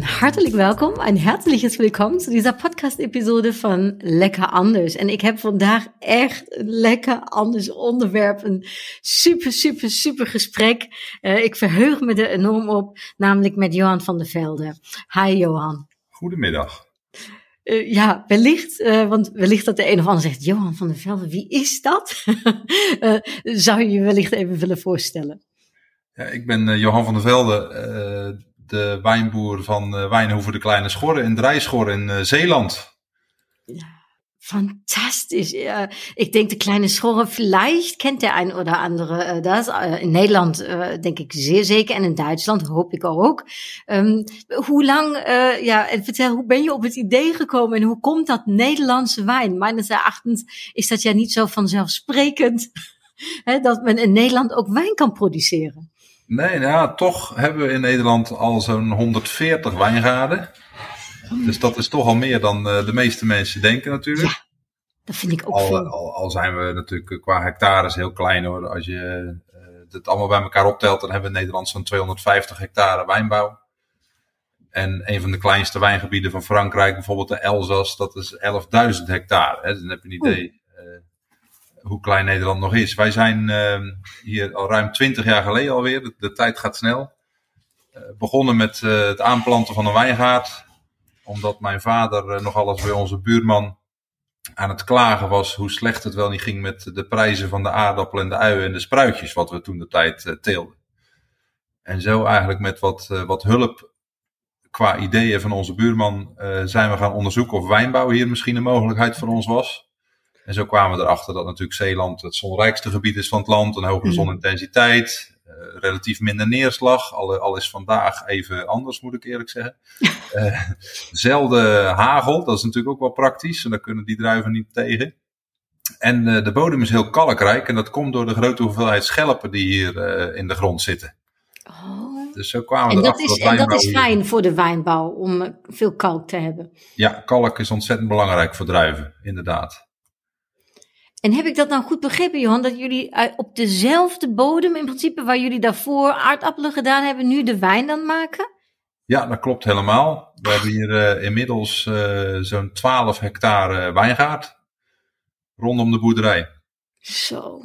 Hartelijk welkom, een herzliches welkom zu dieser podcast-episode van Lekker Anders. En ik heb vandaag echt een lekker anders onderwerp, een super, super, super gesprek. Uh, ik verheug me er enorm op, namelijk met Johan van der Velde. Hi Johan. Goedemiddag. Uh, ja, wellicht, uh, want wellicht dat de een of ander zegt, Johan van der Velde, wie is dat? zou je je wellicht even willen voorstellen? Ja, ik ben Johan van der Velde de wijnboer van uh, Wijnhoeven de Kleine Schorren in Drijschorren in uh, Zeeland. Ja, fantastisch. Denk de Kleine Schorren, vielleicht kent der een oder andere uh, das. in Nederland denk ik zeer zeker en in Duitsland hoop ik ook. Um, hoe lang, ja, en vertel, hoe ben je op het idee gekomen en hoe komt dat Nederlandse wijn? Meines erachtens is dat ja niet zo vanzelfsprekend dat men in Nederland ook wijn kan produceren. Nee, nou ja, toch hebben we in Nederland al zo'n 140 wijngaarden. Dus dat is toch al meer dan uh, de meeste mensen denken natuurlijk. Ja, dat vind ik ook al, veel. Al, al, zijn we natuurlijk qua hectares heel klein hoor. Als je uh, het allemaal bij elkaar optelt, dan hebben we in Nederland zo'n 250 hectare wijnbouw. En een van de kleinste wijngebieden van Frankrijk, bijvoorbeeld de Elzas, dat is 11.000 hectare. Hè. Dus dan heb je een idee hoe klein Nederland nog is. Wij zijn uh, hier al ruim twintig jaar geleden alweer, de, de tijd gaat snel. Uh, begonnen met uh, het aanplanten van een wijngaard. Omdat mijn vader nog alles bij onze buurman aan het klagen was hoe slecht het wel niet ging met de prijzen van de aardappelen en de uien en de spruitjes, wat we toen de tijd teelden. En zo eigenlijk met wat, wat hulp qua ideeën van onze buurman zijn we gaan onderzoeken of wijnbouw hier misschien een mogelijkheid voor ons was. En zo kwamen we erachter dat natuurlijk Zeeland het zonrijkste gebied is van het land, een hogere mhm. zonintensiteit, uh, relatief minder neerslag. Al, al, is vandaag even anders, moet ik eerlijk zeggen. uh, zelden hagel, dat is natuurlijk ook wel praktisch, en daar kunnen die druiven niet tegen. En uh, de bodem is heel kalkrijk en dat komt door de grote hoeveelheid schelpen die hier in de grond zitten. Oh. Dus zo kwamen we en dat is, en dat is fijn hier... voor de wijnbouw, om veel kalk te hebben. Ja, kalk is ontzettend belangrijk voor druiven, inderdaad. En heb ik dat nou goed begrepen, Johan, dat jullie op dezelfde bodem, in principe waar jullie daarvoor aardappelen gedaan hebben, nu de wijn dan maken? Ja, dat klopt helemaal. We hebben hier uh, inmiddels uh, zo'n 12 hectare wijngaard rondom de boerderij. Zo.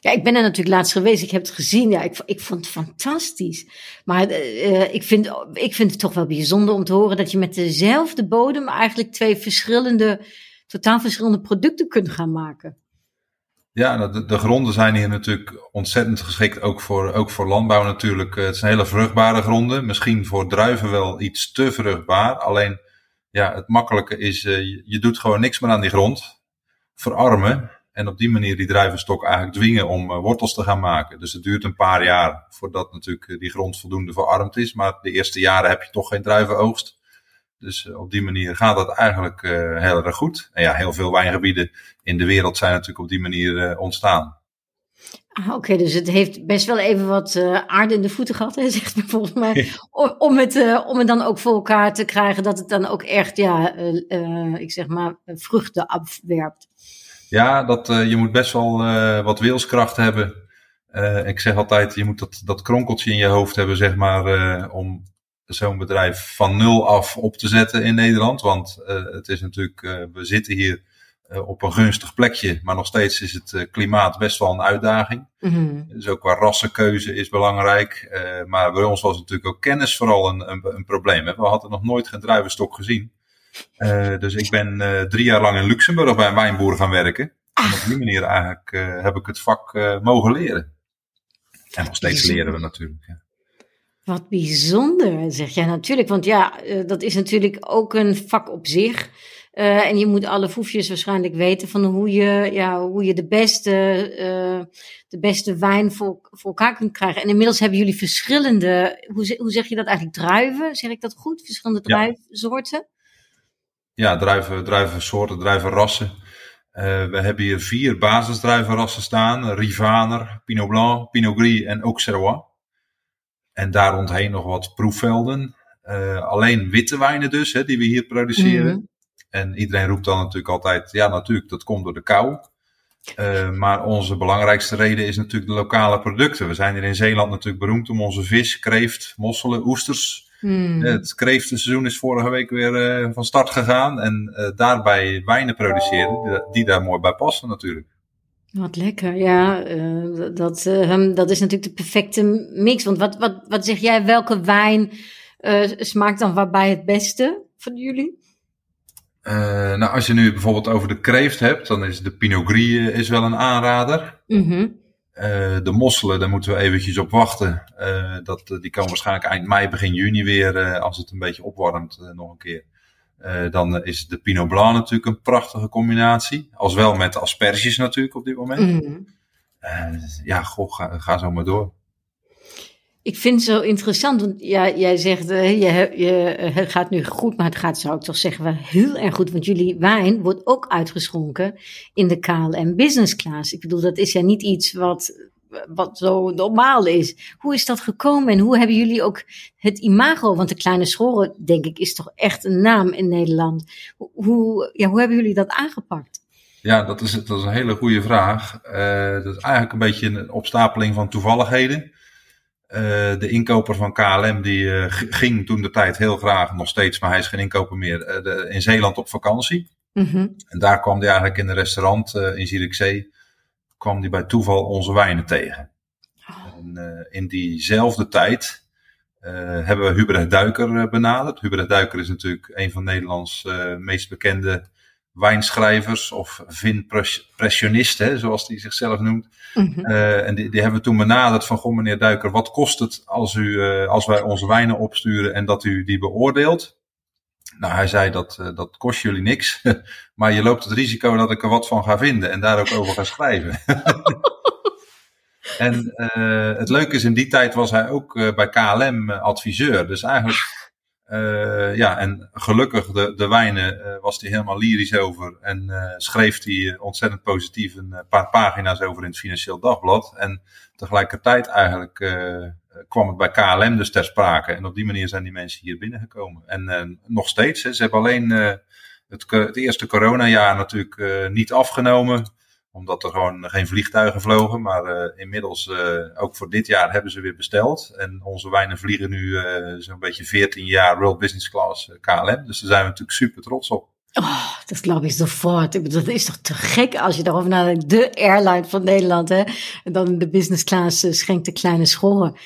Ja, ik ben er natuurlijk laatst geweest. Ik heb het gezien. Ja, ik, ik vond het fantastisch. Maar uh, ik, vind, ik vind het toch wel bijzonder om te horen dat je met dezelfde bodem eigenlijk twee verschillende totaal verschillende producten kunt gaan maken. Ja, de, de gronden zijn hier natuurlijk ontzettend geschikt, ook voor, ook voor landbouw natuurlijk. Het zijn hele vruchtbare gronden, misschien voor druiven wel iets te vruchtbaar. Alleen, ja, het makkelijke is, uh, je doet gewoon niks meer aan die grond, verarmen en op die manier die druivenstok eigenlijk dwingen om uh, wortels te gaan maken. Dus het duurt een paar jaar voordat natuurlijk die grond voldoende verarmd is, maar de eerste jaren heb je toch geen druivenoogst. Dus eh, op die manier gaat dat eigenlijk uh, heel erg goed. En ja, heel veel wijngebieden in de wereld zijn natuurlijk op die manier uh, ontstaan. Ah, Oké, okay, dus het heeft best wel even wat uh, aarde in de voeten gehad, hè, zegt men volgens mij. om, om, het, om het dan ook voor elkaar te krijgen dat het dan ook echt, ja, ik zeg maar, vruchten afwerpt. Ja, dat, je moet best wel wat wilskracht hebben. ik zeg altijd, je moet dat, dat kronkeltje in je hoofd hebben, zeg maar, om zo'n bedrijf van nul af op te zetten in Nederland. Want uh, het is natuurlijk, uh, we zitten hier uh, op een gunstig plekje, maar nog steeds is het klimaat best wel een uitdaging. Mm -hmm. Dus ook qua rassenkeuze is belangrijk. maar bij ons was natuurlijk ook kennis vooral een, een, een probleem. We hadden nog nooit geen druivenstok gezien. dus ik ben drie jaar lang in Luxemburg bij een wijnboer gaan werken. En op die manier eigenlijk heb ik het vak mogen leren. En nog steeds leren we natuurlijk. Ja. Wat bijzonder, zeg jij natuurlijk. Want ja, uh, dat is natuurlijk ook een vak op zich. Uh, en je moet alle foefjes waarschijnlijk weten van hoe je, ja, hoe je de, beste, uh, de beste wijn voor, voor elkaar kunt krijgen. En inmiddels hebben jullie verschillende, hoe, hoe zeg je dat eigenlijk, druiven? Zeg ik dat goed? Verschillende druivensoorten? Ja, druiven, druivensoorten, druivenrassen. we hebben hier vier basisdruivenrassen staan. Rivaner, Pinot Blanc, Pinot Gris en Auxerrois. En daar rondheen nog wat proefvelden. alleen witte wijnen dus, hè, die we hier produceren. Mhm. En iedereen roept dan natuurlijk altijd, ja natuurlijk, dat komt door de kou. Uh, maar onze belangrijkste reden is natuurlijk de lokale producten. We zijn hier in Zeeland natuurlijk beroemd om onze vis, kreeft, mosselen, oesters. Hmm. Het kreeftenseizoen is vorige week weer uh, van start gegaan. En daarbij wijnen produceren die, daar mooi bij passen natuurlijk. Wat lekker, ja. dat, dat is natuurlijk de perfecte mix. Want wat, wat, wat zeg jij, welke wijn smaakt dan waarbij het beste van jullie? Nou, als je nu bijvoorbeeld over de kreeft hebt, dan is de Pinot Gris is wel een aanrader. Mm -hmm. uh, de mosselen, daar moeten we eventjes op wachten. Dat, die komen waarschijnlijk eind mei, begin juni weer, als het een beetje opwarmt, nog een keer. Dan is de Pinot Blanc natuurlijk een prachtige combinatie. Als wel met asperges natuurlijk op dit moment. Mm -hmm. ja, goh, ga, ga zo maar door. Ik vind het zo interessant, want ja, jij zegt, uh, je, je, het gaat nu goed, maar het gaat, zou ik toch zeggen, wel heel erg goed. Want jullie wijn wordt ook uitgeschonken in de KLM Business Class. Ik bedoel, dat is ja niet iets wat, wat zo normaal is. Hoe is dat gekomen en hoe hebben jullie ook het imago? Want de Kleine Schoren, denk ik, is toch echt een naam in Nederland. Hoe, ja, hoe hebben jullie dat aangepakt? Ja, dat is, dat is een hele goede vraag. Uh, dat is eigenlijk een beetje een opstapeling van toevalligheden. Uh, de inkoper van KLM die uh, ging toen de tijd heel graag, nog steeds, maar hij is geen inkoper meer, de, in Zeeland op vakantie. Mm -hmm. En daar kwam hij eigenlijk in een restaurant in Zierikzee, kwam hij bij toeval onze wijnen tegen. Oh. En in diezelfde tijd hebben we Hubert Duiker benaderd. Hubert Duiker is natuurlijk een van Nederlands meest bekende wijnschrijvers of vinpressionisten, zoals hij zichzelf noemt. Mm -hmm. uh, en die, die hebben we toen benaderd van, goh meneer Duiker, wat kost het als, u, uh, als wij onze wijnen opsturen en dat u die beoordeelt? Nou, hij zei dat, uh, dat kost jullie niks, maar je loopt het risico dat ik er wat van ga vinden en daar ook over ga schrijven. en het leuke is, in die tijd was hij ook bij KLM adviseur, dus eigenlijk ja, en gelukkig de, de wijnen was hij helemaal lyrisch over. En schreef hij ontzettend positief een paar pagina's over in het Financieel Dagblad. En tegelijkertijd eigenlijk kwam het bij KLM dus ter sprake. En op die manier zijn die mensen hier binnengekomen. En nog steeds, hè, ze hebben alleen het, het, eerste coronajaar natuurlijk niet afgenomen omdat er gewoon geen vliegtuigen vlogen. Maar inmiddels, ook voor dit jaar, hebben ze weer besteld. En onze wijnen vliegen nu zo'n beetje 14 jaar World Business Class KLM. Dus daar zijn we natuurlijk super trots op. Oh, dat geloof ik sofort. Ik bedoel, dat is toch te gek als je daarover nadenkt. De airline van Nederland, hè. En dan de business class schenkt de kleine schoren.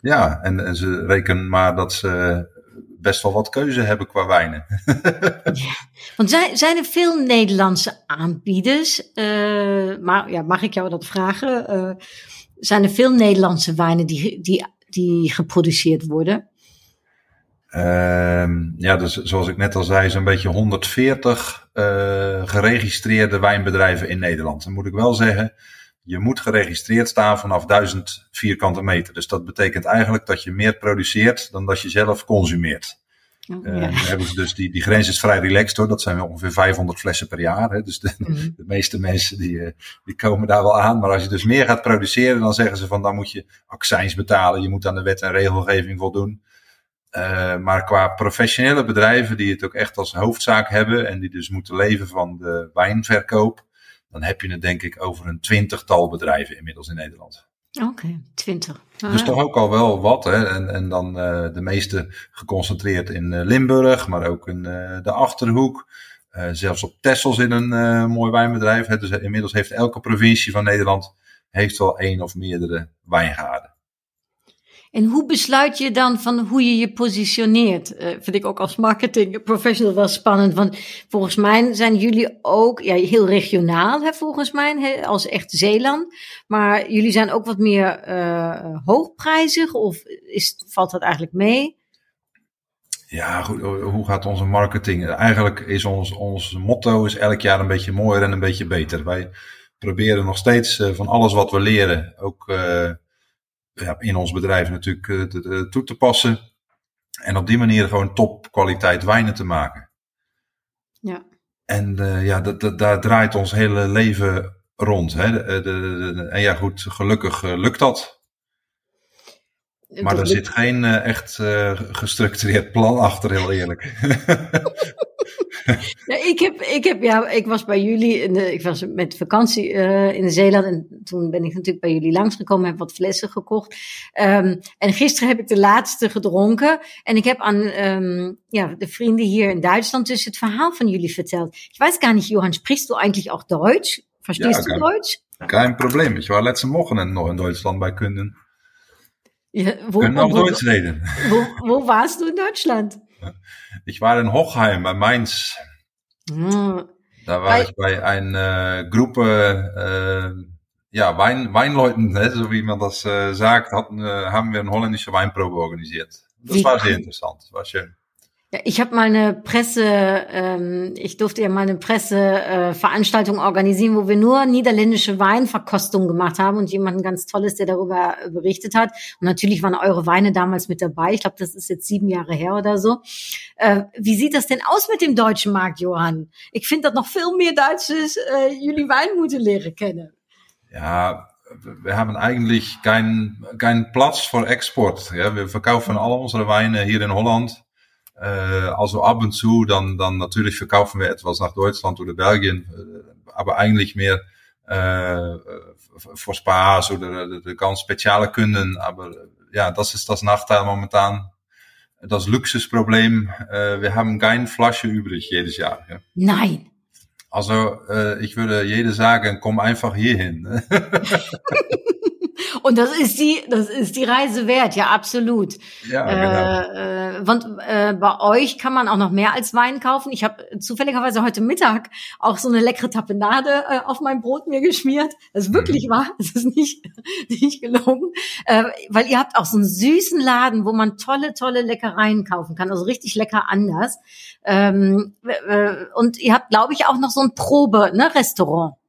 Ja, en, en ze rekenen maar dat ze best wel wat keuze hebben qua wijnen. ja. Want zijn, zijn er veel Nederlandse aanbieders? Uh, maar ja, mag ik jou dat vragen? Uh, zijn er veel Nederlandse wijnen die, die, die geproduceerd worden? Uh, ja, dus zoals ik net al zei, zo'n beetje 140 uh, geregistreerde wijnbedrijven in Nederland. Dan moet ik wel zeggen, je moet geregistreerd staan vanaf 1000 vierkante meter. Dus dat betekent eigenlijk dat je meer produceert dan dat je zelf consumeert. Oh, Uh, ja. hebben ze dus die, die grens is vrij relaxed hoor. Dat zijn ongeveer 500 flessen per jaar. Hè. Dus de, Mhm. de meeste mensen die, eh, die komen daar wel aan. Maar als je dus meer gaat produceren, dan zeggen ze van dan moet je accijns betalen. Je moet aan de wet en regelgeving voldoen. Uh, maar qua professionele bedrijven die het ook echt als hoofdzaak hebben en die dus moeten leven van de wijnverkoop, dan heb je het denk ik over een twintigtal bedrijven inmiddels in Nederland. Oké, okay, 20. Ah, Dus toch ook al wel wat. Hè? En, en dan uh, de meeste geconcentreerd in uh, Limburg, maar ook in de Achterhoek. zelfs op Texel zit een mooi wijnbedrijf. Dus inmiddels heeft elke provincie van Nederland heeft wel één of meerdere wijngaarden. En hoe besluit je dan van hoe je je positioneert? Uh, vind ik ook als marketing professional wel spannend. Want volgens mij zijn jullie ook ja, heel regionaal, hè, volgens mij, hè, als echt Zeeland. Maar jullie zijn ook wat meer uh, hoogprijzig of is, valt dat eigenlijk mee? Ja, goed, hoe gaat onze marketing? Eigenlijk is ons, ons motto is elk jaar een beetje mooier en een beetje beter. Wij proberen nog steeds uh, van alles wat we leren ook ja, in ons bedrijf natuurlijk uh, te, te, toe te passen. En op die manier gewoon topkwaliteit wijnen te maken. Ja. En uh, ja, dat, dat, daar draait ons hele leven rond. Hè? De, de, de, en ja, goed, gelukkig lukt dat. Maar er zit geen uh, echt uh, gestructureerd plan achter, heel eerlijk. ja, ik, heb, ik, heb, ja, ik was bij jullie, in de, ik was met vakantie uh, in Zeeland en toen ben ik natuurlijk bij jullie langsgekomen, heb wat flessen gekocht. Um, en gisteren heb ik de laatste gedronken en ik heb aan um, ja, de vrienden hier in Duitsland dus het verhaal van jullie verteld. Ik weiß gar nicht, Johann, sprichst du eigentlich auch Deutsch? Verstehst ja, du kein, Deutsch? Kein Problem. Ich war letzte Woche noch in Deutschland bei Kunden. Ja, wo, auch wo, Deutsch reden. Wo, wo warst du in Deutschland? Ich war in Hochheim bei Mainz. Hm. Da war ich bei einer Gruppe, äh, ja, Wein, Weinleuten, ne, so wie man das äh, sagt, hatten, äh, haben wir eine holländische Weinprobe organisiert. Das wie war sehr interessant, das war schön. Ich habe mal eine Presse, ähm, ich durfte ja mal eine Presseveranstaltung äh, organisieren, wo wir nur niederländische Weinverkostungen gemacht haben und jemanden ganz Tolles, der darüber berichtet hat. Und natürlich waren eure Weine damals mit dabei. Ich glaube, das ist jetzt sieben Jahre her oder so. Äh, wie sieht das denn aus mit dem deutschen Markt, Johann? Ich finde, dat noch viel mehr Deutsches äh, jullie Wein moeten leren kennen. Ja, wir haben eigentlich keinen kein Platz für Export. Ja, wir verkaufen alle unsere Weine hier in Holland. Äh, also ab und zu, dann, dann natürlich verkaufen wir etwas nach Deutschland oder Belgien, äh, aber eigentlich mehr äh, für Spaß oder, oder ganz spezielle Kunden. Aber ja, das ist das Nachteil momentan. Das Luxusproblem, äh, wir haben keine Flasche übrig jedes Jahr. Ja. Nein. Also äh, ich würde jede sagen, komm einfach hierhin. Und das ist die, das ist die Reise wert, ja, absolut. Ja, genau. Äh, und äh, bei euch kann man auch noch mehr als Wein kaufen. Ich habe zufälligerweise heute Mittag auch so eine leckere Tapenade äh, auf mein Brot mir geschmiert. Das ist wirklich mhm. wahr, das ist nicht, nicht gelogen. Äh, weil ihr habt auch so einen süßen Laden, wo man tolle, tolle Leckereien kaufen kann. Also richtig lecker anders. Ähm, äh, und ihr habt, glaube ich, auch noch so ein Probe-Restaurant. Ne,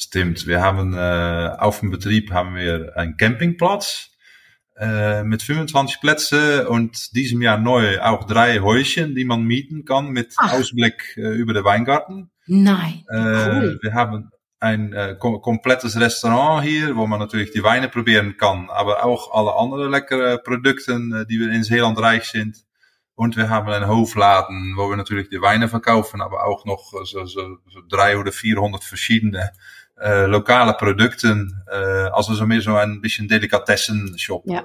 Stimmt, wir haben äh, auf dem Betrieb haben wir einen Campingplatz äh, mit 25 Plätzen und diesem Jahr neu auch drei Häuschen, die man mieten kann mit Ach. Ausblick äh, über den Weingarten. Nein, äh, cool. Wir haben ein äh, kom komplettes Restaurant hier, wo man natürlich die Weine probieren kann, aber auch alle anderen leckere Produkte, äh, die wir in Zeeland reich sind. Und wir haben einen Hofladen, wo wir natürlich die Weine verkaufen, aber auch noch so, so, so drei oder 400 verschiedene äh, lokale Produkten, äh, also so mehr so ein bisschen Delikatessen-Shop. Ja.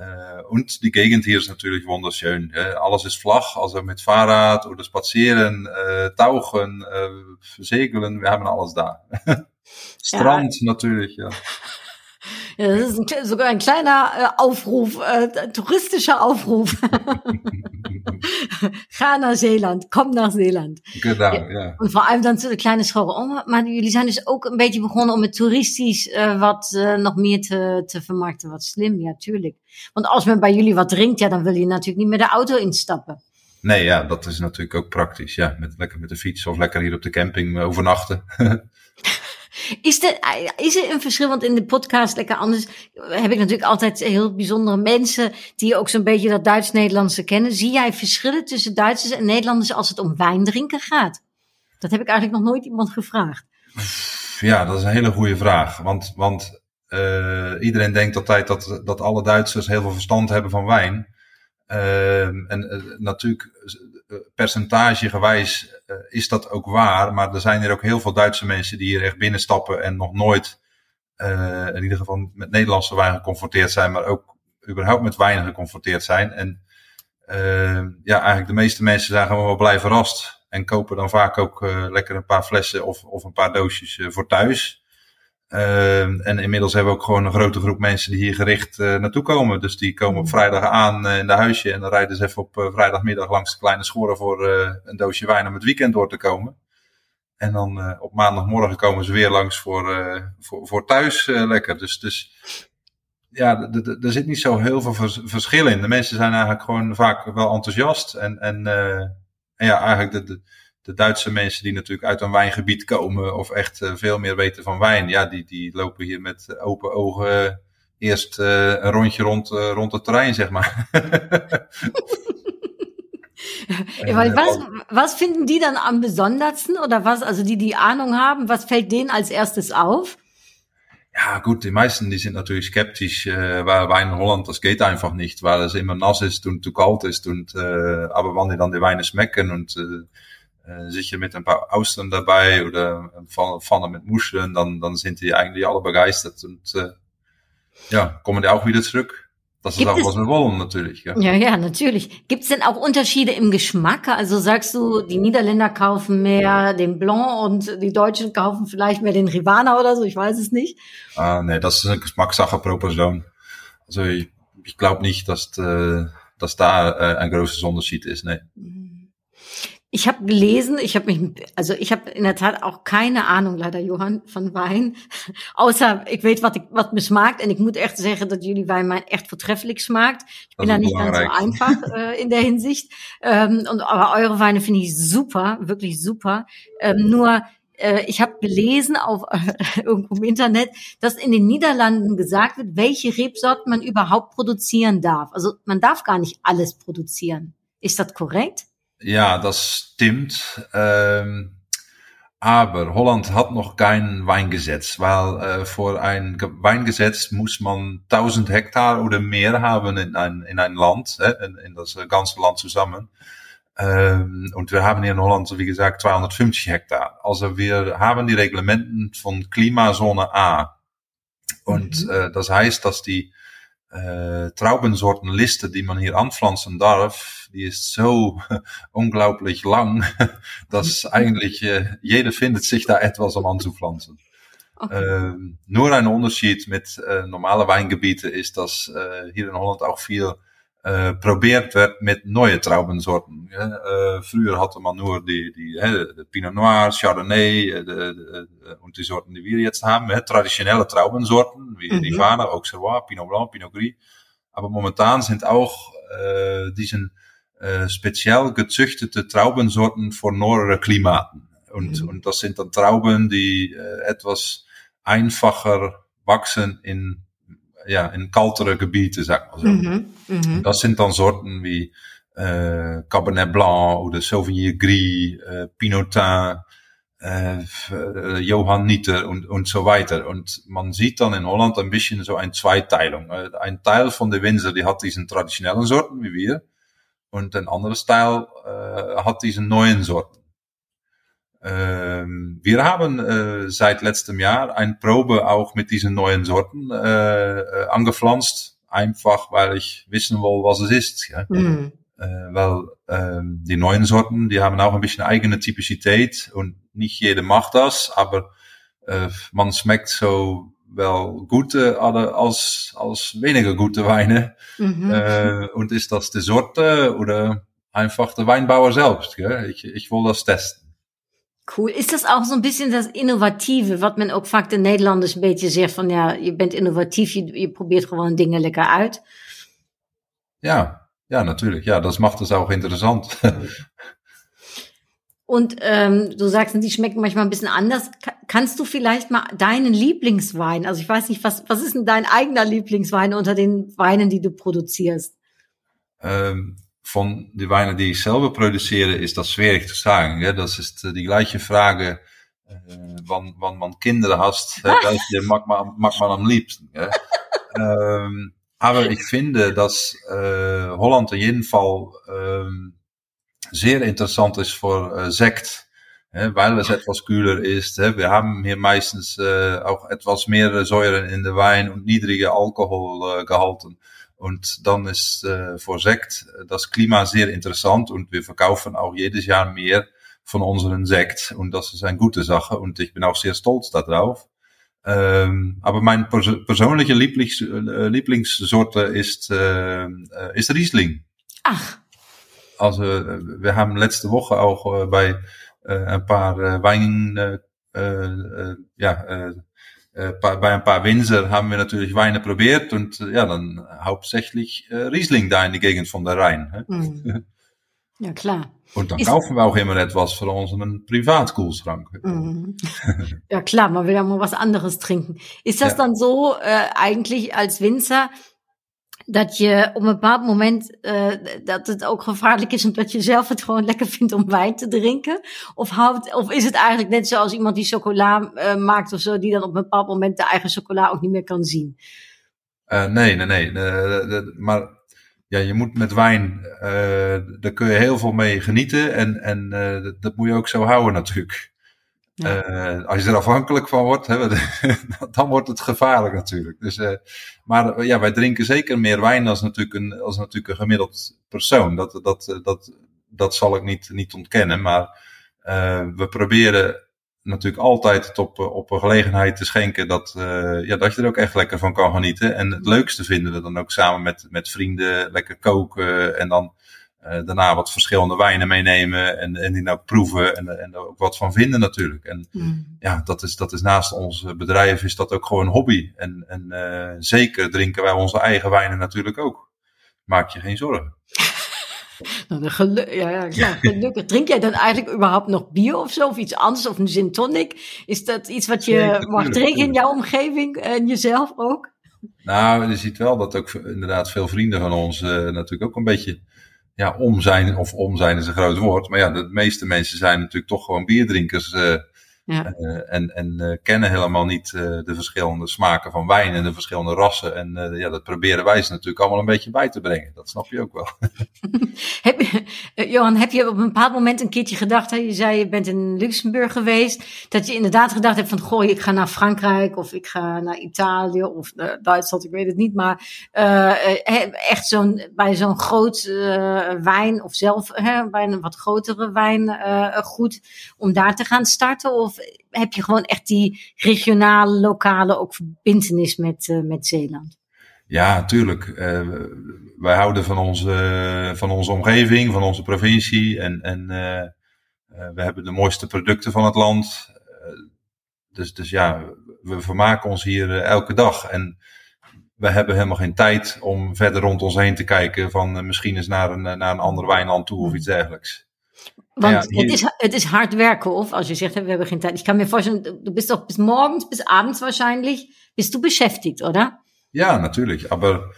Äh, und die Gegend hier ist natürlich wunderschön. Äh, alles ist flach, also mit Fahrrad oder Spazieren, äh, Tauchen, äh, Segeln, wir haben alles da. Strand ja. natürlich, ja. Ja, das ist ein, sogar ein kleiner äh, Aufruf, äh, touristischer Aufruf. Ga naar Zeeland, kom naar Zeeland. Genau, ja. En vor allem dan de kleine scholen. Oh, maar jullie zijn dus ook een beetje begonnen om het toeristisch uh, wat uh, nog meer te, te vermarkten. Wat slim, ja, tuurlijk. Want als men bij jullie wat drinkt, ja, dan wil je natuurlijk niet meer de auto instappen. Nee, ja, dat is natuurlijk ook praktisch. Ja, met, lekker met de fiets of lekker hier op de camping uh, overnachten. Is er, is er een verschil? Want in de podcast Lekker Anders heb ik natuurlijk altijd heel bijzondere mensen die ook zo'n beetje dat Duits-Nederlandse kennen. Zie jij verschillen tussen Duitsers en Nederlanders als het om wijn drinken gaat? Dat heb ik eigenlijk nog nooit iemand gevraagd. Ja, dat is een hele goede vraag. Want, want uh, iedereen denkt altijd dat, dat alle Duitsers heel veel verstand hebben van wijn. Uh, en uh, natuurlijk eh, percentagegewijs uh, is dat ook waar. Maar er zijn er ook heel veel Duitse mensen die hier echt binnenstappen en nog nooit, in ieder geval met Nederlandse wijn geconfronteerd zijn, maar ook überhaupt met wijn geconfronteerd zijn. En ja, eigenlijk de meeste mensen zijn gewoon wel blij verrast. En kopen dan vaak ook lekker een paar flessen of, of een paar doosjes voor thuis. Uh, en inmiddels hebben we ook gewoon een grote groep mensen die hier gericht uh, naartoe komen. Dus die komen op vrijdag aan uh, in de huisje en dan rijden ze even op uh, vrijdagmiddag langs de kleine schoren voor een doosje wijn om het weekend door te komen. En dan op maandagmorgen komen ze weer langs voor, voor, voor thuis lekker. Dus, dus ja, er zit niet zo heel veel vers verschil in. De mensen zijn eigenlijk gewoon vaak wel enthousiast. En, en, en ja, eigenlijk de, de de Duitse mensen die natuurlijk uit een wijngebied komen of echt uh, veel meer weten van wijn, ja, die, die lopen hier met open ogen uh, eerst uh, een rondje rond, rond het terrein, zeg maar. ja, weil was, was finden die dann am besondersten oder was, also die die Ahnung haben, was fällt denen als erstes auf? ja, gut, die meisten, die sind natürlich skeptisch, äh, weil Wein in Holland, das geht einfach nicht, weil es immer nass ist und zu kalt ist. Und, äh, aber wenn die dann die Weine schmecken und äh, äh, sicher mit ein paar Austern dabei oder Pfanne mit Muscheln, dann, dann sind die eigentlich alle begeistert und äh, ja, kommen die auch wieder zurück. Das Gibt ist auch, es- was wir wollen, natürlich. Ja. Ja, ja, natürlich. Gibt es denn auch Unterschiede im Geschmack? Also sagst du, die Niederländer kaufen mehr den Blanc und die Deutschen kaufen vielleicht mehr den Rivana oder so? Ich weiß es nicht. Ah, nee, das ist eine Geschmackssache pro Person. Also ich, ich glaube nicht, dass, äh, dass da äh, ein großes Unterschied ist. Nee. Ich habe gelesen, ich habe mich, also ich habe in der Tat auch keine Ahnung, leider Johan, van Wein. Außer ik weet wat, ik, wat me smaakt. En ik moet echt zeggen dat jullie wijn mij echt voortreffelijk smaakt. Ich bin Das da nicht ganz so einfach äh, in der Hinsicht. Ähm, und aber eure Weine finde ich super, wirklich super. Ähm, nur äh, ich habe gelesen auf irgendwo im Internet, dass in den Niederlanden gesagt wird, welche Rebsorten man überhaupt produzieren darf. Also man darf gar nicht alles produzieren. Ist das korrekt? Ja, das stimmt. Ähm, aber Holland hat noch kein Weingesetz, weil äh, vor ein Ge- Weingesetz muss man 1000 Hektar oder mehr haben in ein, in ein Land, äh, in, in das ganze Land zusammen. Ähm, und wir haben hier in Holland, wie gesagt, 250 Hektar. Also wir haben die Reglementen von Klimazone A. Und Mhm. äh, das heißt, dass die äh, Traubensortenliste, die man hier anpflanzen darf, die ist so unglaublich lang, dass eigentlich äh, jeder findet sich da etwas um anzupflanzen. Okay. Ähm, nur ein Unterschied mit äh, normalen Weingebieten ist, dass äh, hier in Holland auch viel äh, probiert wird mit neuen Traubensorten. Ja? Äh, früher hatte man nur die, die äh, die Pinot Noir, Chardonnay äh, de, de, de, und die Sorten, die wir jetzt haben, äh, traditionelle Traubensorten wie Mhm. Rivana, Auxerrois, Pinot Blanc, Pinot Gris. Aber momentan sind auch äh, diesen äh, speziell gezüchtete Traubensorten für neuere Klimaten. Und, Mhm. und das sind dann Trauben, die äh, etwas einfacher wachsen in, ja, in kaltere Gebiete, sag mal so. Mhm. Mhm. Das sind dann Sorten wie äh, Cabernet Blanc oder Sauvignon Gris, äh, Pinotin, äh, f- äh, Johann Nieter und, und so weiter. Und man sieht dann in Holland ein bisschen so eine Zweiteilung. Ein Teil von der Winzer, die hat diesen traditionellen Sorten wie wir. Und ein anderes Teil hat diesen neuen Sorten. Ähm, wir haben äh, seit letztem Jahr eine Probe auch mit diesen neuen Sorten äh, äh, angepflanzt. Einfach, weil ich wissen will, was es ist. Ja? Mhm. Äh, weil ähm, die neuen Sorten, die haben auch ein bisschen eigene Typizität und nicht jeder macht das, aber äh, man schmeckt so wel gute als, als weniger gute Weine. Mhm. Äh, und ist das die Sorte oder einfach der Weinbauer selbst? Gell? Ich, ich will das testen. Cool. Is dat ook zo'n beetje dat innovatieve, wat men ook vaak de Nederlanders een beetje zegt van ja, je bent innovatief, je, je probeert gewoon dingen lekker uit. Ja, ja, natürlich. Ja, das macht es auch interessant. Und ähm, du sagst, die schmecken manchmal ein bisschen anders. Ka- Kannst du vielleicht mal deinen Lieblingswein, also ich weiß nicht, was, was ist denn dein eigener Lieblingswein unter den Weinen, die du produzierst? ähm, von die Weine, die ich selber produziere, ist das schwierig zu sagen. Ja? Das ist äh, die gleiche Frage, äh, wann, wann man Kinder hast, welche mag man, mag man am liebsten. Ja? ähm, aber ich finde, dass äh, Holland in jedem Fall ähm, sehr interessant ist für äh, Sekt. Ja, weil es etwas kühler ist. Ja. Wir haben hier meistens äh, auch etwas mehr Säuren in der Wein und niedrige Alkoholgehalten. Und dann ist äh, äh, das Klima sehr interessant und wir verkaufen auch jedes Jahr mehr von unseren Sekt und das ist eine gute Sache und ich bin auch sehr stolz darauf. Ähm, aber meine pers persönliche Lieblings äh, Lieblingssorte ist, äh, äh, ist Riesling. Ach, Also äh, wir haben letzte Woche auch äh, bei äh, ein paar äh, Wein, äh, äh, ja, äh, äh, bei bei ein paar Winzer haben wir natürlich Weine probiert und äh, ja, dann hauptsächlich äh, Riesling da in die Gegend von der Rhein. hä? hm. ja klar. Und dann Ist- kaufen wir auch immer etwas für unseren Privatkühlschrank. Mhm. Ja klar, man will ja mal was anderes trinken. Ist das Ja. dann so äh, eigentlich als Winzer, dat je op een bepaald moment uh, dat het ook gevaarlijk is omdat je zelf het gewoon lekker vindt om wijn te drinken? Of, houdt, of is het eigenlijk net zoals iemand die chocola uh, maakt of zo, die dan op een bepaald moment de eigen chocola ook niet meer kan zien? Uh, nee, nee, nee. Maar ja, je moet met wijn, daar kun je heel veel mee genieten en, en dat moet je ook zo houden natuurlijk. Uh, als je er afhankelijk van wordt, dan wordt het gevaarlijk natuurlijk. Dus, uh, maar ja, wij drinken zeker meer wijn als natuurlijk een, als natuurlijk een gemiddeld persoon. Dat, dat, dat, dat zal ik niet, niet ontkennen. Maar we proberen natuurlijk altijd het op, op een gelegenheid te schenken dat, ja, dat je er ook echt lekker van kan genieten. En het leukste vinden we dan ook samen met, met vrienden lekker koken en dan daarna wat verschillende wijnen meenemen en, en die nou proeven en, en er ook wat van vinden natuurlijk. En mm. ja, dat is, dat is naast ons bedrijf is dat ook gewoon een hobby. En, en uh, zeker drinken wij onze eigen wijnen natuurlijk ook. Maak je geen zorgen. Nou, ja, ja, ja, gelukkig. Drink jij dan eigenlijk überhaupt nog bier of zo? Of iets anders? Of een gin tonic? Is dat iets wat je nee, mag drinken in jouw omgeving en jezelf ook? Nou, je ziet wel dat ook inderdaad veel vrienden van ons uh, natuurlijk ook een beetje ja, om zijn, of om zijn is een groot woord. Maar ja, de meeste mensen zijn natuurlijk toch gewoon bierdrinkers. Uh, ja. Uh, en en uh, kennen helemaal niet de verschillende smaken van wijn en de verschillende rassen. En ja, dat proberen wij ze natuurlijk allemaal een beetje bij te brengen. Dat snap je ook wel. heb Johan, heb je op een bepaald moment een keertje gedacht, hè, je zei je bent in Luxemburg geweest, dat je inderdaad gedacht hebt van, goh, ik ga naar Frankrijk of ik ga naar Italië of Duitsland, ik weet het niet, maar echt zo'n, bij zo'n groot wijn of zelf bij een wat grotere wijngoed, om daar te gaan starten? Of heb je gewoon echt die regionale, lokale ook verbindenis met, uh, met Zeeland? Ja, tuurlijk. Uh, wij houden van onze, van onze omgeving, van onze provincie. En, en uh, we hebben de mooiste producten van het land. dus, dus ja, we vermaken ons hier elke dag. En we hebben helemaal geen tijd om verder rond ons heen te kijken van misschien eens naar een, naar een ander wijnland toe of iets dergelijks. Want ja, het, is, het is hard werken, of? Als je zegt, we hebben geen Zeit. Ich kann mir vorstellen, du bist doch bis morgens, bis abends wahrscheinlich, bist du beschäftigt, oder? Ja, natürlich. Aber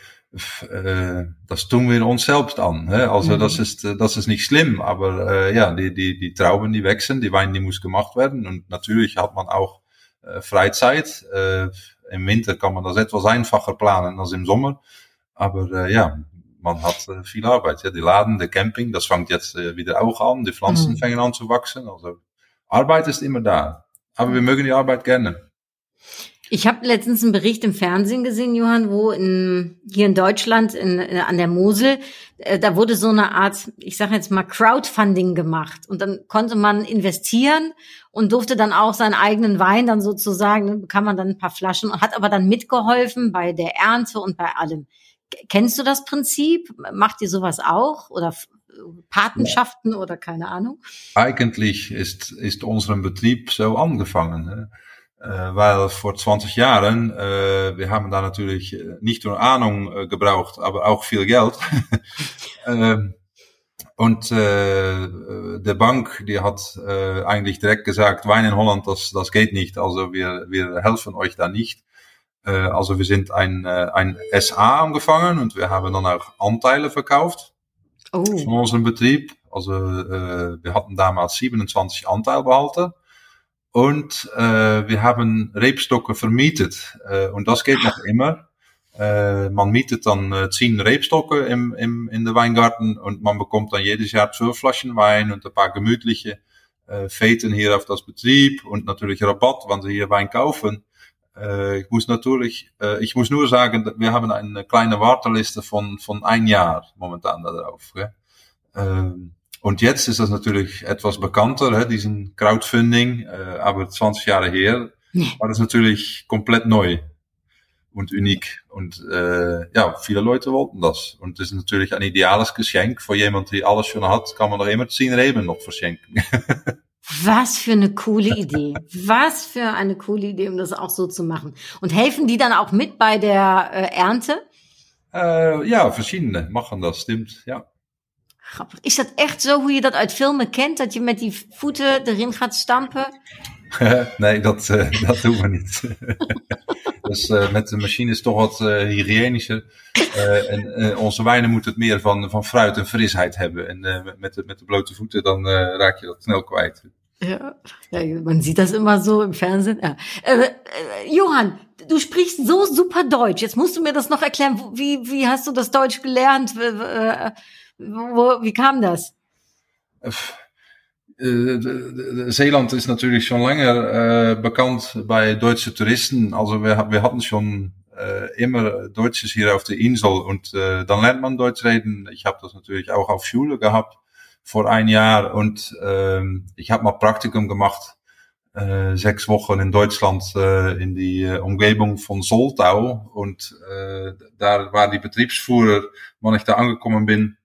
äh, das tun wir uns selbst an. Hè? Also mhm. das, ist, das ist nicht schlimm, aber äh, ja, die, die, die Trauben, die wachsen, die Wein, die muss gemacht werden. Und natürlich hat man auch äh, Freizeit. Äh, Im Winter kann man das etwas einfacher planen als im Sommer. Aber äh, ja, man hat äh, viel Arbeit. Ja, die Laden, der Camping, das fängt jetzt äh, wieder auch an. Die Pflanzen mhm. fangen an zu wachsen. Also Arbeit ist immer da. Aber wir mögen die Arbeit gerne. Ich habe letztens einen Bericht im Fernsehen gesehen, Johann, wo in, hier in Deutschland in, in, an der Mosel, äh, da wurde so eine Art, ich sage jetzt mal Crowdfunding gemacht und dann konnte man investieren und durfte dann auch seinen eigenen Wein dann sozusagen, dann bekam man dann ein paar Flaschen und hat aber dann mitgeholfen bei der Ernte und bei allem. Kennst du das Prinzip? Macht ihr sowas auch? Oder Patenschaften ja. oder keine Ahnung? Eigentlich ist, ist unserem Betrieb so angefangen. Äh, weil vor 20 Jahren, äh, wir haben da natürlich äh, nicht nur Ahnung äh, gebraucht, aber auch viel Geld. ähm, und äh, der Bank, die hat äh, eigentlich direkt gesagt, Wein in Holland, das, das geht nicht, also wir, wir helfen euch da nicht. Äh, also wir sind ein, ein SA angefangen und wir haben dann auch Anteile verkauft oh. von unserem Betrieb. Also äh, wir hatten damals 27 Anteilbehalter und äh, wir haben Rebstocke vermietet äh, und das geht noch immer. Äh, man mietet dann äh, zehn Rebstocke im, im, in der Weingarten und man bekommt dann jedes Jahr zwölf Flaschen Wein und ein paar gemütliche äh, Feten hier auf das Betrieb und natürlich Rabatt, wenn sie hier Wein kaufen. Äh, ich muss natürlich, äh, ich muss nur sagen, wir haben eine kleine Warteliste von, von ein Jahr momentan darauf. Gell? Ähm, und jetzt ist das natürlich etwas bekannter, hè, diesen Crowdfunding, äh, aber 20 Jahre her war das natürlich komplett neu und uniek. Und äh, ja, viele Leute wollten das. Und das ist natürlich ein ideales Geschenk. Für jemand, der alles schon hat, kann man noch immer 10 Reben noch verschenken. Was für eine coole Idee. Was für eine coole Idee, um das auch so zu machen. Und helfen die dann auch mit bei der äh, Ernte? Äh, ja, verschiedene machen das, stimmt, ja. Grappig. Is dat echt zo hoe je dat uit filmen kent? Dat je met die voeten erin gaat stampen? nee, dat, uh, dat doen we niet. dus uh, met de machine is toch wat uh, hygiënischer. en onze wijnen moeten het meer van, van fruit en frisheid hebben. En met, de, met de blote voeten dan raak je dat snel kwijt. Ja. ja, man sieht das immer so im Fernsehen. Ja. Johann, du sprichst so super Deutsch. Jetzt musst du mir das noch erklären. Wie, wie hast du das Deutsch gelernt? Wo, wie kam das? Zeeland ist natürlich schon länger äh, bekannt bei deutschen Touristen. Also wir, wir hatten schon äh, immer Deutsches hier auf der Insel und äh, dann lernt man Deutsch reden. Ich habe das natürlich auch auf Schule gehabt vor ein Jahr und ähm, ich habe mal Praktikum gemacht, äh, sechs Wochen in Deutschland äh, in die äh, Umgebung von Soltau und äh, da war die Betriebsführer, wann ich da angekommen bin,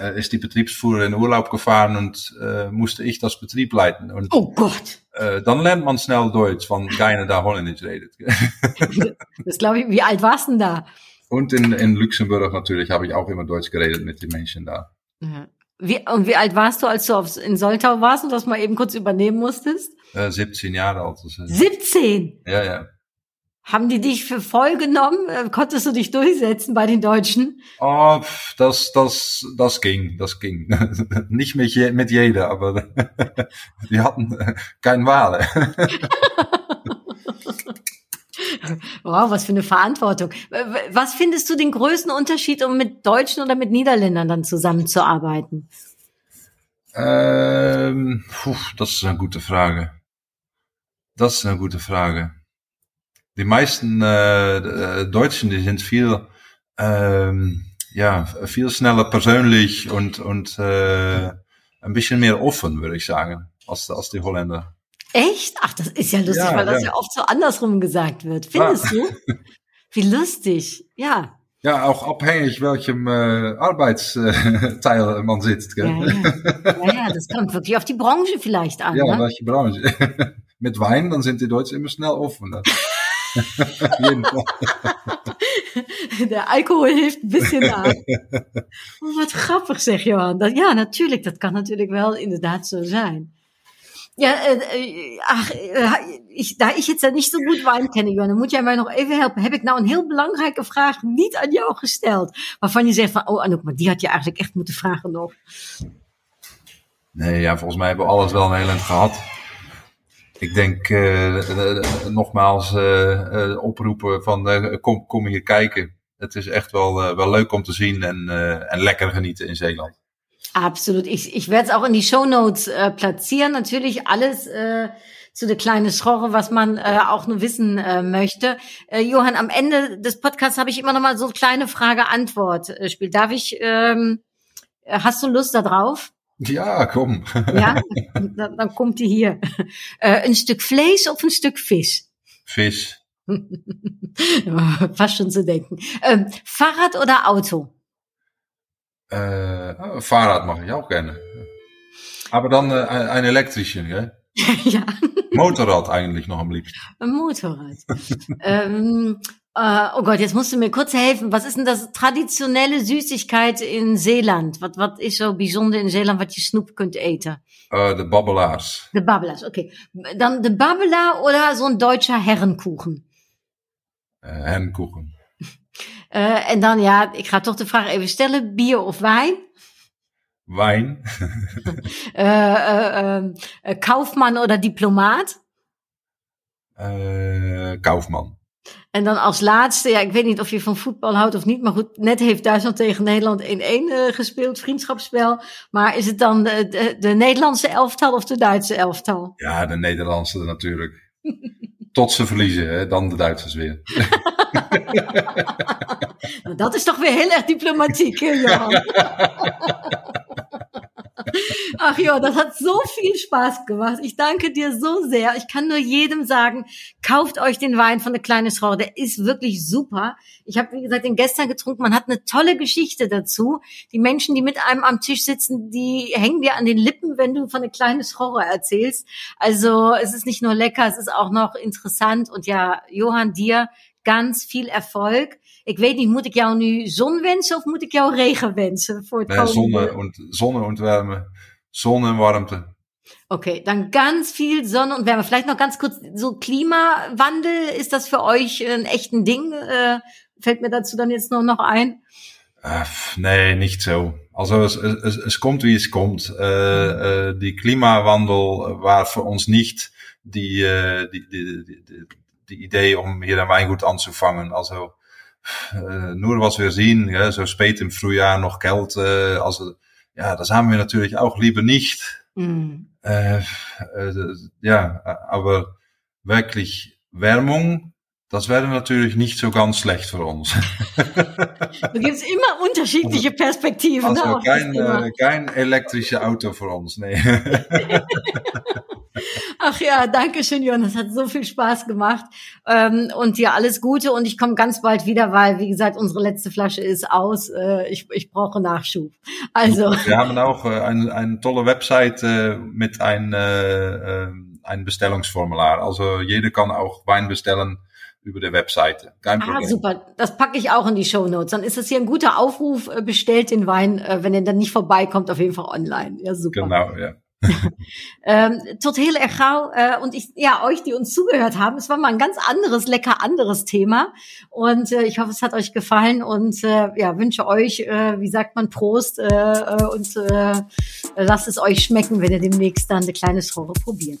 äh, ist die Betriebsführer in Urlaub gefahren und äh, musste ich das Betrieb leiten. Und, oh Gott. Äh, dann lernt man schnell Deutsch, wenn keiner da Holländisch redet. das glaube ich. Wie alt warst du denn da? Und in, in Luxemburg natürlich habe ich auch immer Deutsch geredet mit den Menschen da. Ja. Wie, und wie alt warst du, als du auf, in Soltau warst und das mal eben kurz übernehmen musstest? Äh, 17 Jahre alt. 17? Ja, ja. Haben die dich für voll genommen? Äh, konntest du dich durchsetzen bei den Deutschen? Oh, das, das, das ging, das ging. Nicht mit, je, mit jeder, aber die hatten keine Wahl. wow, was für eine Verantwortung. Was findest du den größten Unterschied, um mit Deutschen oder mit Niederländern dann zusammenzuarbeiten? Ähm, puh, das ist eine gute Frage. Das ist eine gute Frage die meisten äh, Deutschen, die sind viel, ähm, ja, viel schneller persönlich und, und äh, ein bisschen mehr offen, würde ich sagen, als, als die Holländer. Echt? Ach, das ist ja lustig, ja, weil das ja. ja oft so andersrum gesagt wird. Findest ja. du? Wie lustig, ja. Ja, auch abhängig, welchem äh, Arbeitsteil man sitzt. Gell? Ja, ja. ja, ja, das kommt wirklich auf die Branche vielleicht an. Ja, ne? welche Branche. Mit Wein, dann sind die Deutschen immer schnell offen. Ne? Der Alkohol hilft een bisschen da. Oh, wat grappig zeg Johan. Dat, ja, natuurlijk. Dat kan natuurlijk wel inderdaad zo zijn. Ja, äh, ach, äh, ich, da ich jetzt ja nicht so gut Wein kenne, Johan, dan moet jij mij nog even helpen. Heb ik nou een heel belangrijke vraag niet aan jou gesteld? Waarvan je zegt van, oh Anouk, maar die had je eigenlijk echt moeten vragen nog. Nee, ja, volgens mij hebben we alles wel een eind gehad ik denk uh, nogmaals uh, oproepen van kom, kom hier kijken. Het is echt wel, wel leuk om te zien en, en lekker genieten in Zeeland. Absolut. Ich, ich werde es auch in die Show Notes äh, platzieren. Natürlich alles äh, zu der kleinen Schroche, was man äh, auch nur wissen äh, möchte. Äh, Johann, am Ende des Podcasts habe ich immer noch mal so kleine Frage-Antwort-Spiel. Darf ich? Ähm, hast du Lust da drauf? Ja, komm. Ja, dan, dan komt hij hier. Uh, een stuk vlees of een stuk vis? Vis. Fast schon zu denken. Uh, Fahrrad oder Auto? Uh, Fahrrad mag ich auch gerne. Aber dann äh, ein elektrische, gell? ja. Motorrad eigentlich noch am liebsten. Ein Motorrad. ähm, äh, oh Gott, jetzt musst du mir kurz helfen. Was ist denn das traditionelle Süßigkeit in Zeeland? Was, was ist so bijzonder in Zeeland wat je snoep kunt eten? Uh, de babbelaars. De babbelaars, okay. Dan de babbelaar oder so ein deutscher Herrenkuchen? Uh, herrenkuchen. Uh, en dan, ja, ik ga toch de vraag even stellen. Bier of wijn? Wijn. Kaufmann oder Diplomaat? Kaufmann. En dan als laatste, ja, ik weet niet of je van voetbal houdt of niet, maar goed, net heeft Duitsland tegen Nederland 1-1 uh, eh, gespeeld, vriendschapsspel. Maar is het dan de, de, de, Nederlandse elftal of de Duitse elftal? Ja, de Nederlandse natuurlijk. Tot ze verliezen, hè, dan de Duitsers weer. nou, dat is toch weer heel erg diplomatiek, hè, Johan? Ach ja, das hat so viel Spaß gemacht. Ich danke dir so sehr. Ich kann nur jedem sagen, kauft euch den Wein von der kleine Frau. Der ist wirklich super. Ich habe, wie gesagt, den gestern getrunken. Man hat eine tolle Geschichte dazu. Die Menschen, die mit einem am Tisch sitzen, die hängen dir an den Lippen, wenn du von der kleine Frau erzählst. Also es ist nicht nur lecker, es ist auch noch interessant. Und ja, Johann, dir ganz viel Erfolg. Ik weet niet, moet ik jou nu zon wensen of moet ik jou regen wensen voor het Nee? Sonne und, Sonne und Wärme. Sonne und Warmte. Okay, dann ganz viel Sonne und Wärme. Vielleicht noch ganz kurz, so Klimawandel, ist das für euch ein echten Ding? Äh, fällt mir dazu dann jetzt nur noch ein. Äh, nee, nicht so. Also es, es, es kommt wie es kommt. Äh, äh, die Klimawandel war für uns nicht die, äh, die, die, die, die, die Idee, um hier ein Weingut anzufangen. Also nur was wir sehen, ja, so spät im Frühjahr noch Geld, äh, also ja, das haben wir natürlich auch lieber nicht. Mm. Äh, äh, ja, aber wirklich Wärmung, das wäre natürlich nicht so ganz schlecht für uns. Da gibt's immer unterschiedliche Perspektiven. ne, Also das kein, äh, kein elektrisches Auto für uns, nee. Ach ja, danke schön, Jonas. Hat so viel Spaß gemacht. Ähm, und dir alles Gute. Und ich komme ganz bald wieder, weil, wie gesagt, unsere letzte Flasche ist aus. Äh, ich, ich brauche Nachschub. Also, Wir haben auch äh, eine, eine tolle Website äh, mit ein, äh, äh, ein Bestellungsformular. Also jeder kann auch Wein bestellen über die Webseite. Kein ah, Problem. super. Das packe ich auch in die Show Notes. Dann ist das hier ein guter Aufruf. äh, Bestellt den Wein, äh, wenn er dann nicht vorbeikommt, auf jeden Fall online. Ja, super. Genau, ja. Ähm, tot heel erg gauw. Äh, und ich, ja, euch, die uns zugehört haben, es war mal ein ganz anderes, lecker anderes Thema. Und äh, ich hoffe, es hat euch gefallen und äh, ja, wünsche euch, äh, wie sagt man, Prost äh, äh, und äh, lasst es euch schmecken, wenn ihr demnächst dann eine kleine Schrolle probiert.